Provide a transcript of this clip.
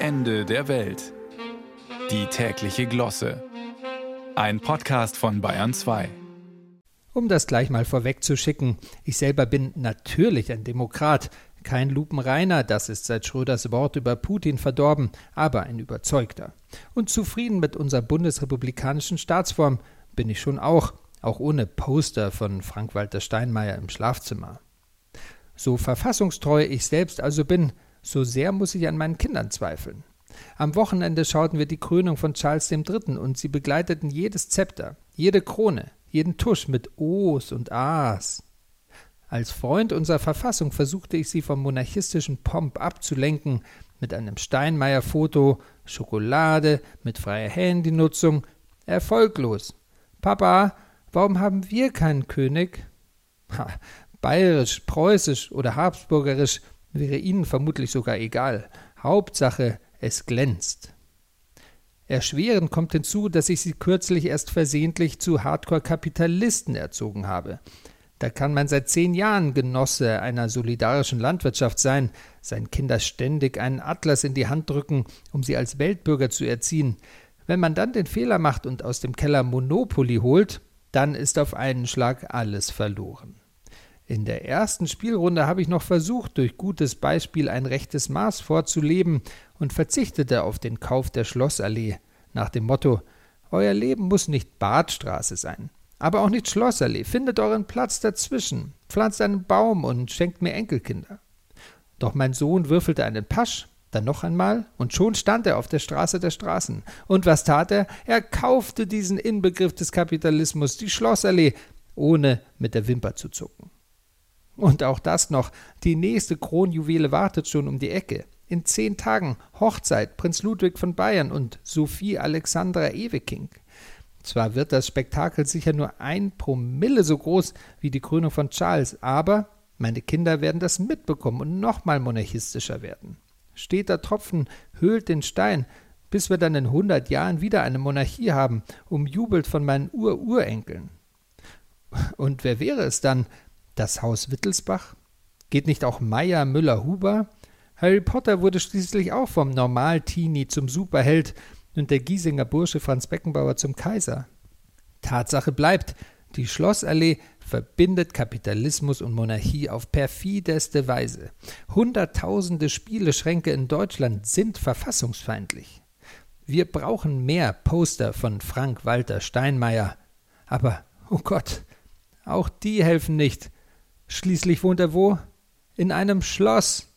Ende der Welt. Die tägliche Glosse. Ein Podcast von Bayern 2. Um das gleich mal vorwegzuschicken, ich selber bin natürlich ein Demokrat, kein Lupenreiner, das ist seit Schröders Wort über Putin verdorben, aber ein überzeugter. Und zufrieden mit unserer bundesrepublikanischen Staatsform bin ich schon auch, auch ohne Poster von Frank-Walter Steinmeier im Schlafzimmer. So verfassungstreu ich selbst also bin, so sehr muss ich an meinen Kindern zweifeln. Am Wochenende schauten wir die Krönung von Charles III. und sie begleiteten jedes Zepter, jede Krone, jeden Tusch mit O's und A's. Als Freund unserer Verfassung versuchte ich sie vom monarchistischen Pomp abzulenken, mit einem Steinmeier-Foto, Schokolade, mit freier Handynutzung. Erfolglos. Papa, warum haben wir keinen König? Ha, bayerisch, preußisch oder habsburgerisch wäre Ihnen vermutlich sogar egal. Hauptsache, es glänzt. Erschwerend kommt hinzu, dass ich sie kürzlich erst versehentlich zu Hardcore-Kapitalisten erzogen habe. Da kann man seit zehn Jahren Genosse einer solidarischen Landwirtschaft sein, seinen Kindern ständig einen Atlas in die Hand drücken, um sie als Weltbürger zu erziehen. Wenn man dann den Fehler macht und aus dem Keller Monopoly holt, dann ist auf einen Schlag alles verloren. In der ersten Spielrunde habe ich noch versucht, durch gutes Beispiel ein rechtes Maß vorzuleben und verzichtete auf den Kauf der Schlossallee, nach dem Motto Euer Leben muss nicht Badstraße sein, aber auch nicht Schlossallee. Findet euren Platz dazwischen, pflanzt einen Baum und schenkt mir Enkelkinder. Doch mein Sohn würfelte einen Pasch, dann noch einmal, und schon stand er auf der Straße der Straßen. Und was tat er? Er kaufte diesen Inbegriff des Kapitalismus, die Schlossallee, ohne mit der Wimper zu zucken. Und auch das noch, die nächste Kronjuwele wartet schon um die Ecke. In zehn Tagen Hochzeit Prinz Ludwig von Bayern und Sophie Alexandra Eweking. Zwar wird das Spektakel sicher nur ein Promille so groß wie die Krönung von Charles, aber meine Kinder werden das mitbekommen und nochmal monarchistischer werden. Steter Tropfen höhlt den Stein, bis wir dann in hundert Jahren wieder eine Monarchie haben, umjubelt von meinen Ur-Urenkeln. Und wer wäre es dann, das Haus Wittelsbach? Geht nicht auch Meier Müller-Huber? Harry Potter wurde schließlich auch vom Normal-Teenie zum Superheld und der Giesinger Bursche Franz Beckenbauer zum Kaiser. Tatsache bleibt, die Schlossallee verbindet Kapitalismus und Monarchie auf perfideste Weise. Hunderttausende Spieleschränke in Deutschland sind verfassungsfeindlich. Wir brauchen mehr Poster von Frank Walter Steinmeier. Aber, oh Gott, auch die helfen nicht. Schließlich wohnt er wo? In einem Schloss.